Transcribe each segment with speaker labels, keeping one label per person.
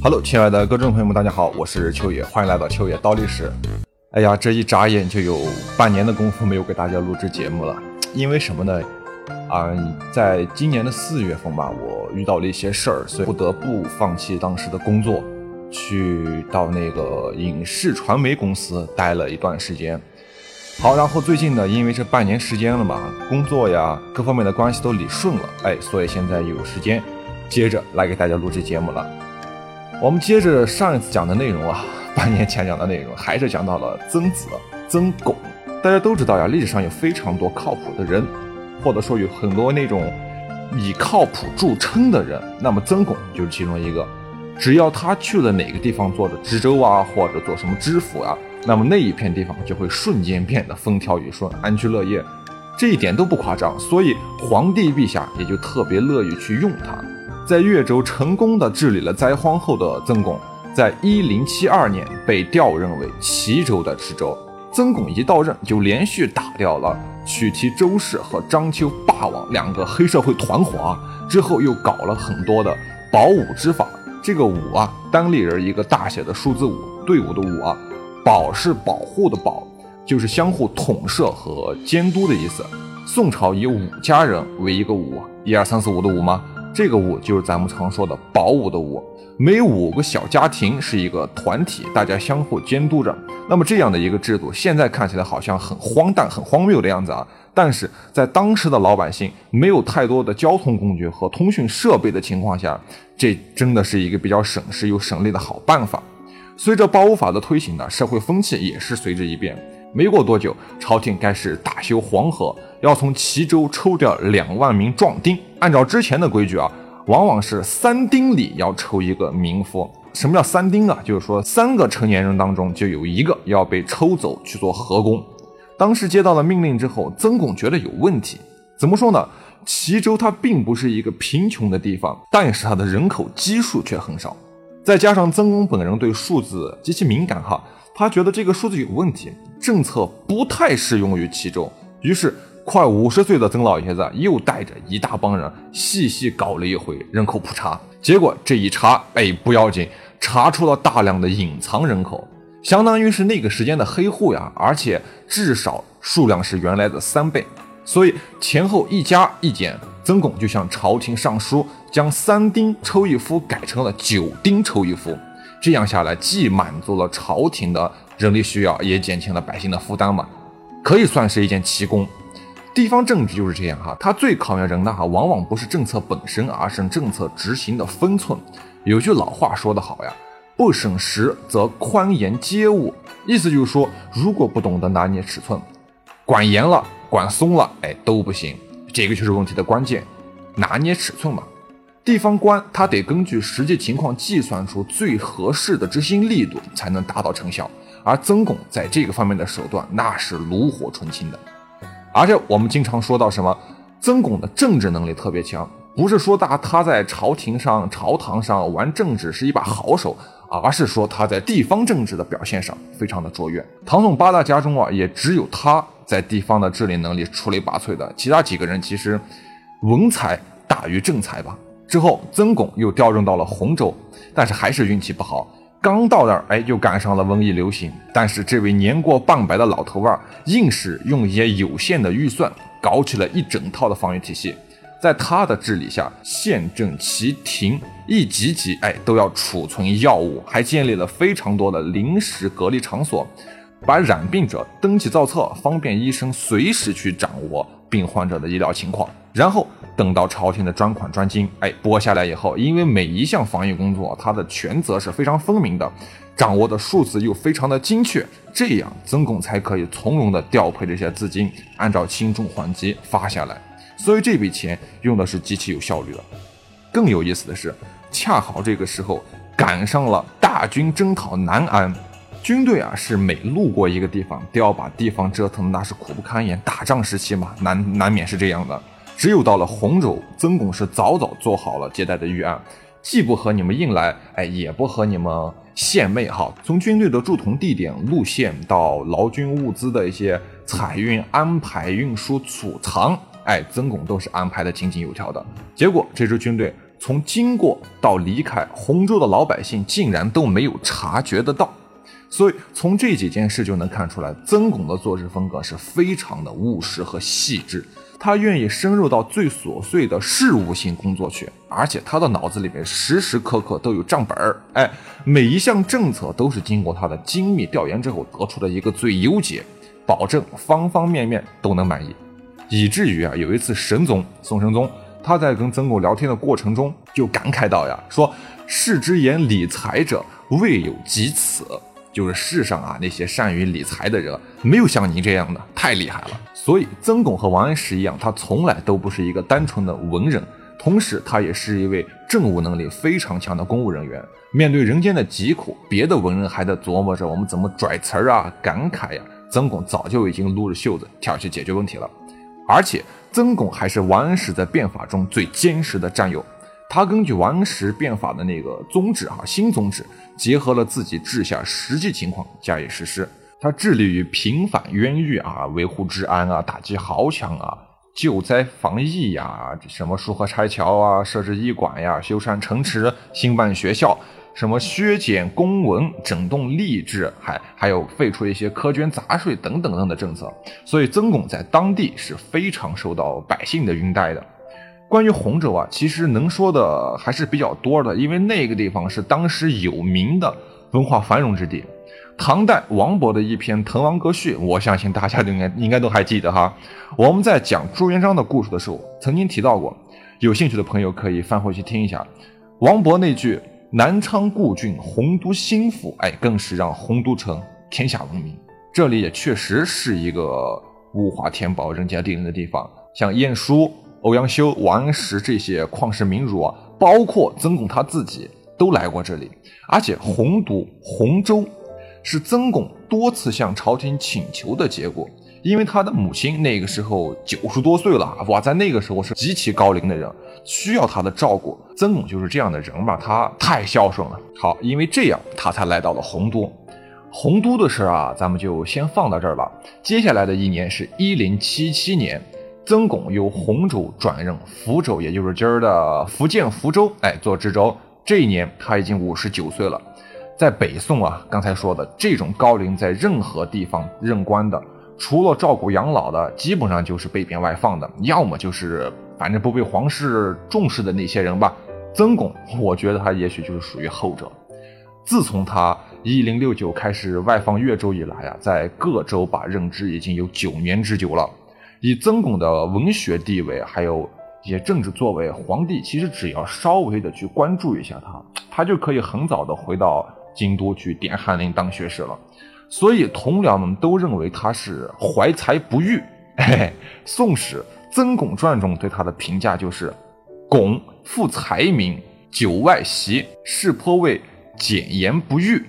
Speaker 1: Hello，亲爱的观众朋友们，大家好，我是秋野，欢迎来到秋野刀历史。哎呀，这一眨眼就有半年的功夫没有给大家录制节目了，因为什么呢？啊，在今年的四月份吧，我遇到了一些事儿，所以不得不放弃当时的工作，去到那个影视传媒公司待了一段时间。好，然后最近呢，因为这半年时间了嘛，工作呀各方面的关系都理顺了，哎，所以现在有时间接着来给大家录制节目了。我们接着上一次讲的内容啊，半年前讲的内容，还是讲到了曾子、曾巩。大家都知道呀，历史上有非常多靠谱的人，或者说有很多那种以靠谱著称的人。那么曾巩就是其中一个。只要他去了哪个地方做的知州啊，或者做什么知府啊，那么那一片地方就会瞬间变得风调雨顺、安居乐业，这一点都不夸张。所以皇帝陛下也就特别乐意去用他。在越州成功的治理了灾荒后的曾巩，在一零七二年被调任为齐州的知州。曾巩一到任，就连续打掉了取缔周氏和章丘霸王两个黑社会团伙啊，之后又搞了很多的保武之法。这个武啊，单立人一个大写的数字五，队伍的伍啊，保是保护的保，就是相互统摄和监督的意思。宋朝以武家人为一个武，一二三四五的五吗？这个五就是咱们常说的保五的五，每五个小家庭是一个团体，大家相互监督着。那么这样的一个制度，现在看起来好像很荒诞、很荒谬的样子啊。但是在当时的老百姓没有太多的交通工具和通讯设备的情况下，这真的是一个比较省时又省力的好办法。随着保五法的推行呢，社会风气也是随之一变。没过多久，朝廷开始大修黄河，要从齐州抽调两万名壮丁。按照之前的规矩啊，往往是三丁里要抽一个民夫。什么叫三丁啊？就是说三个成年人当中就有一个要被抽走去做河工。当时接到了命令之后，曾巩觉得有问题。怎么说呢？齐州它并不是一个贫穷的地方，但是它的人口基数却很少。再加上曾巩本人对数字极其敏感哈。他觉得这个数字有问题，政策不太适用于其中，于是快五十岁的曾老爷子又带着一大帮人细细搞了一回人口普查，结果这一查，哎，不要紧，查出了大量的隐藏人口，相当于是那个时间的黑户呀，而且至少数量是原来的三倍，所以前后一加一减，曾巩就向朝廷上书，将三丁抽一夫改成了九丁抽一夫。这样下来，既满足了朝廷的人力需要，也减轻了百姓的负担嘛，可以算是一件奇功。地方政治就是这样哈，它最考验人的哈，往往不是政策本身，而是政策执行的分寸。有句老话说得好呀，不审时则宽严皆误，意思就是说，如果不懂得拿捏尺寸，管严了，管松了，哎，都不行。这个就是问题的关键，拿捏尺寸嘛。地方官他得根据实际情况计算出最合适的执行力度，才能达到成效。而曾巩在这个方面的手段那是炉火纯青的。而且我们经常说到什么，曾巩的政治能力特别强，不是说他他在朝廷上、朝堂上玩政治是一把好手，而是说他在地方政治的表现上非常的卓越。唐宋八大家中啊，也只有他在地方的治理能力出类拔萃的，其他几个人其实文才大于政才吧。之后，曾巩又调任到了洪州，但是还是运气不好。刚到那儿，哎，就赶上了瘟疫流行。但是这位年过半百的老头儿，硬是用一些有限的预算，搞起了一整套的防御体系。在他的治理下，县镇、旗亭一级级，哎，都要储存药物，还建立了非常多的临时隔离场所，把染病者登记造册，方便医生随时去掌握病患者的医疗情况。然后。等到朝廷的专款专金，哎，拨下来以后，因为每一项防疫工作，它的权责是非常分明的，掌握的数字又非常的精确，这样曾巩才可以从容的调配这些资金，按照轻重缓急发下来。所以这笔钱用的是极其有效率的。更有意思的是，恰好这个时候赶上了大军征讨南安，军队啊是每路过一个地方，都要把地方折腾的那是苦不堪言。打仗时期嘛，难难免是这样的。只有到了洪州，曾巩是早早做好了接待的预案，既不和你们硬来，哎，也不和你们献媚哈。从军队的驻屯地点、路线到劳军物资的一些采运、安排、运输、储藏，哎，曾巩都是安排的井井有条的。结果这支军队从经过到离开洪州的老百姓竟然都没有察觉得到。所以从这几件事就能看出来，曾巩的做事风格是非常的务实和细致。他愿意深入到最琐碎的事务性工作去，而且他的脑子里面时时刻刻都有账本儿。哎，每一项政策都是经过他的精密调研之后得出的一个最优解，保证方方面面都能满意。以至于啊，有一次神宗宋神宗他在跟曾巩聊天的过程中就感慨道呀，说世之言理财者，未有及此。就是世上啊，那些善于理财的人，没有像您这样的，太厉害了。所以曾巩和王安石一样，他从来都不是一个单纯的文人，同时他也是一位政务能力非常强的公务人员。面对人间的疾苦，别的文人还在琢磨着我们怎么拽词儿啊、感慨呀，曾巩早就已经撸着袖子跳去解决问题了。而且曾巩还是王安石在变法中最坚实的战友。他根据王安石变法的那个宗旨，哈，新宗旨，结合了自己治下实际情况加以实施。他致力于平反冤狱啊，维护治安啊，打击豪强啊，救灾防疫呀，什么疏河拆桥啊，设置医馆呀，修缮城池，兴办学校，什么削减公文，整顿吏治，还还有废除一些苛捐杂税等等等的政策。所以曾巩在当地是非常受到百姓的拥戴的。关于洪州啊，其实能说的还是比较多的，因为那个地方是当时有名的文化繁荣之地。唐代王勃的一篇《滕王阁序》，我相信大家都应该应该都还记得哈。我们在讲朱元璋的故事的时候，曾经提到过，有兴趣的朋友可以翻回去听一下。王勃那句“南昌故郡，洪都新府”，哎，更是让洪都城天下闻名。这里也确实是一个物华天宝、人杰地灵的地方，像晏殊。欧阳修、王安石这些旷世名儒啊，包括曾巩他自己都来过这里。而且洪都、洪州是曾巩多次向朝廷请求的结果，因为他的母亲那个时候九十多岁了，哇，在那个时候是极其高龄的人，需要他的照顾。曾巩就是这样的人吧，他太孝顺了。好，因为这样他才来到了洪都。洪都的事啊，咱们就先放到这儿了。接下来的一年是一零七七年。曾巩由洪州转任福州，也就是今儿的福建福州，哎，做知州。这一年他已经五十九岁了。在北宋啊，刚才说的这种高龄在任何地方任官的，除了照顾养老的，基本上就是被贬外放的，要么就是反正不被皇室重视的那些人吧。曾巩，我觉得他也许就是属于后者。自从他一零六九开始外放越州以来啊，在各州把任职已经有九年之久了。以曾巩的文学地位，还有一些政治作为，皇帝其实只要稍微的去关注一下他，他就可以很早的回到京都去点翰林当学士了。所以同僚们都认为他是怀才不遇。《宋史·曾巩传》中对他的评价就是：“巩富才名，久外习，是颇为简言不遇。”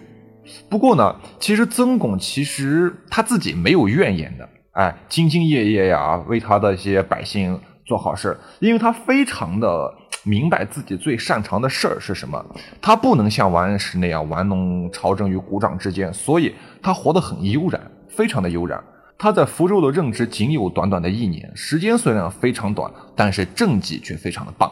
Speaker 1: 不过呢，其实曾巩其实他自己没有怨言的。哎，兢兢业业呀，为他的一些百姓做好事因为他非常的明白自己最擅长的事儿是什么。他不能像王安石那样玩弄朝政于股掌之间，所以他活得很悠然，非常的悠然。他在福州的任职仅有短短的一年，时间虽然非常短，但是政绩却非常的棒。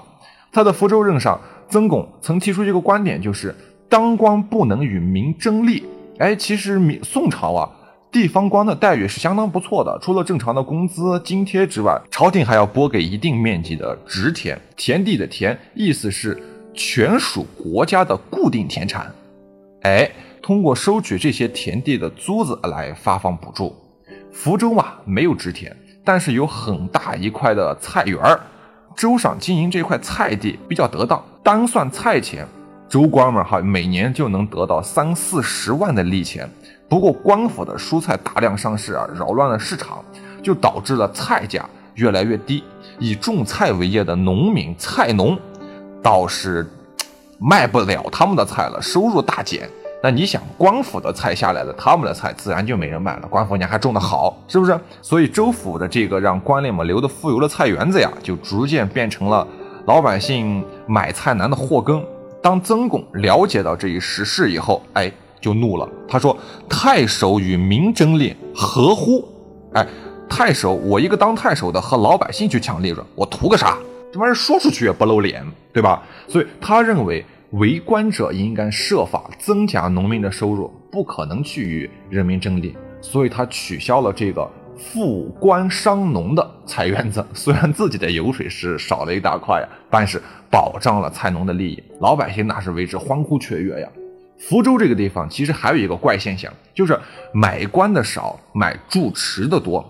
Speaker 1: 他在福州任上，曾巩曾提出一个观点，就是当官不能与民争利。哎，其实明宋朝啊。地方官的待遇是相当不错的，除了正常的工资津贴之外，朝廷还要拨给一定面积的职田，田地的田意思是全属国家的固定田产。哎，通过收取这些田地的租子来发放补助。福州嘛，没有职田，但是有很大一块的菜园儿，州上经营这块菜地比较得当，单算菜钱，州官们哈每年就能得到三四十万的利钱。不过官府的蔬菜大量上市啊，扰乱了市场，就导致了菜价越来越低。以种菜为业的农民菜农，倒是卖不了他们的菜了，收入大减。那你想，官府的菜下来了，他们的菜自然就没人买了。官府你还种得好，是不是？所以州府的这个让官吏们留的富油的菜园子呀，就逐渐变成了老百姓买菜难的祸根。当曾巩了解到这一实事以后，哎。就怒了，他说：“太守与民争利，何乎？哎，太守，我一个当太守的和老百姓去抢利润，我图个啥？这玩意儿说出去也不露脸，对吧？所以他认为为官者应该设法增加农民的收入，不可能去与人民争利，所以他取消了这个富官伤农的菜园子。虽然自己的油水是少了一大块呀，但是保障了菜农的利益，老百姓那是为之欢呼雀跃呀。福州这个地方其实还有一个怪现象，就是买官的少，买住持的多。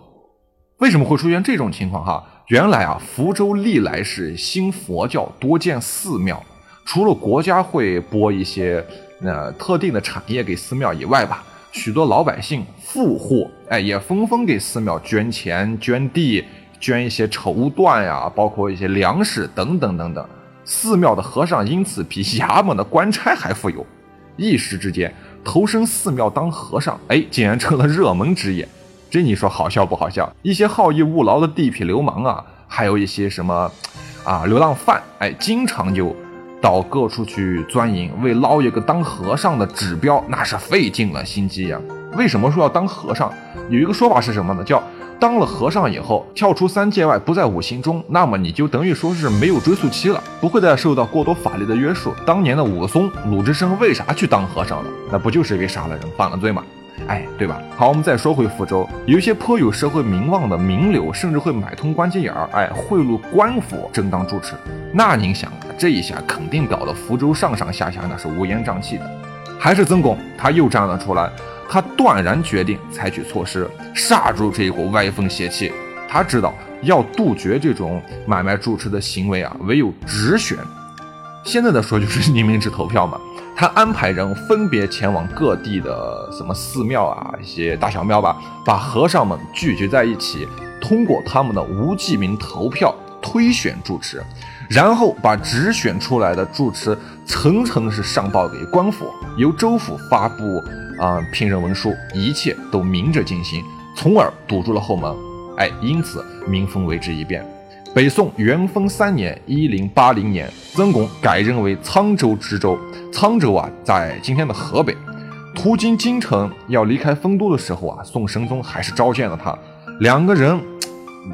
Speaker 1: 为什么会出现这种情况？哈，原来啊，福州历来是兴佛教，多建寺庙。除了国家会拨一些呃特定的产业给寺庙以外吧，许多老百姓富户哎也纷纷给寺庙捐钱、捐地、捐一些绸缎呀，包括一些粮食等等等等。寺庙的和尚因此比衙门的官差还富有。一时之间，投身寺庙当和尚，哎，竟然成了热门职业。这你说好笑不好笑？一些好逸恶劳的地痞流氓啊，还有一些什么啊流浪犯，哎，经常就到各处去钻营，为捞一个当和尚的指标，那是费尽了心机呀。为什么说要当和尚？有一个说法是什么呢？叫。当了和尚以后，跳出三界外，不在五行中，那么你就等于说是没有追溯期了，不会再受到过多法律的约束。当年的武松、鲁智深为啥去当和尚了？那不就是因为杀了人、犯了罪吗？哎，对吧？好，我们再说回福州，有一些颇有社会名望的名流，甚至会买通关节眼儿，哎，贿赂官府，正当主持。那您想，这一下肯定搞得福州上上下下那是乌烟瘴气的。还是曾巩，他又站了出来。他断然决定采取措施，刹住这一股歪风邪气。他知道要杜绝这种买卖住持的行为啊，唯有直选。现在的说就是匿名制投票嘛。他安排人分别前往各地的什么寺庙啊，一些大小庙吧，把和尚们聚集在一起，通过他们的无记名投票推选住持，然后把直选出来的住持层层是上报给官府，由州府发布。啊，聘任文书，一切都明着进行，从而堵住了后门。哎，因此民风为之一变。北宋元丰三年（一零八零年），曾巩改任为沧州知州。沧州啊，在今天的河北。途经京城要离开丰都的时候啊，宋神宗还是召见了他。两个人，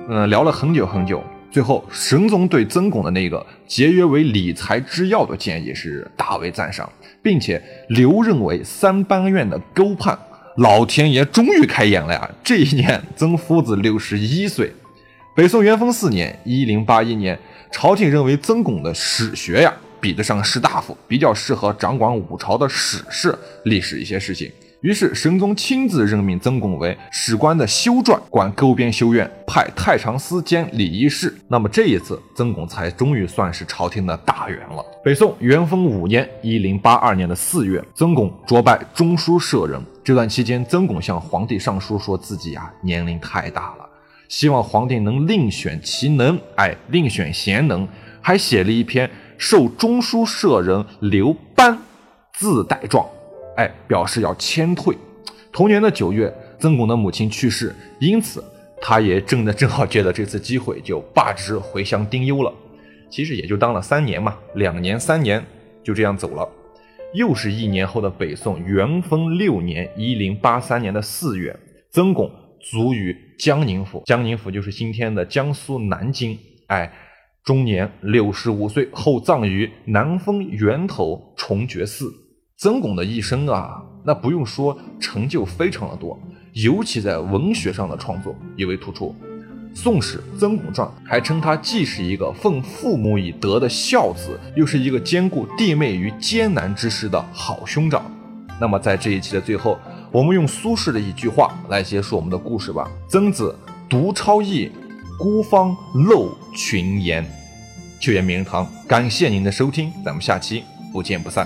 Speaker 1: 嗯，聊了很久很久。最后，神宗对曾巩的那个节约为理财之要的建议是大为赞赏。并且留任为三班院的勾判，老天爷终于开眼了呀！这一年，曾夫子六十一岁。北宋元丰四年（一零八一年），朝廷认为曾巩的史学呀，比得上士大夫，比较适合掌管五朝的史事、历史一些事情。于是，神宗亲自任命曾巩为史官的修撰，管沟边修院，派太常司兼礼仪事。那么这一次，曾巩才终于算是朝廷的大员了。北宋元丰五年（一零八二年的四月），曾巩擢拜中书舍人。这段期间，曾巩向皇帝上书，说自己啊年龄太大了，希望皇帝能另选其能，哎，另选贤能。还写了一篇授中书舍人刘班自代状。哎，表示要迁退。同年的九月，曾巩的母亲去世，因此他也正的 正好借着这次机会，就罢职回乡丁忧了。其实也就当了三年嘛，两年三年就这样走了。又是一年后的北宋元丰六年（一零八三年的四月），曾巩卒于江宁府。江宁府就是今天的江苏南京。哎，终年六十五岁，后葬于南丰源头崇觉寺。曾巩的一生啊，那不用说，成就非常的多，尤其在文学上的创作尤为突出。《宋史·曾巩传》还称他既是一个奉父母以德的孝子，又是一个兼顾弟妹于艰难之时的好兄长。那么，在这一期的最后，我们用苏轼的一句话来结束我们的故事吧：“曾子独超逸，孤芳漏群言。”秋言名人堂，感谢您的收听，咱们下期不见不散。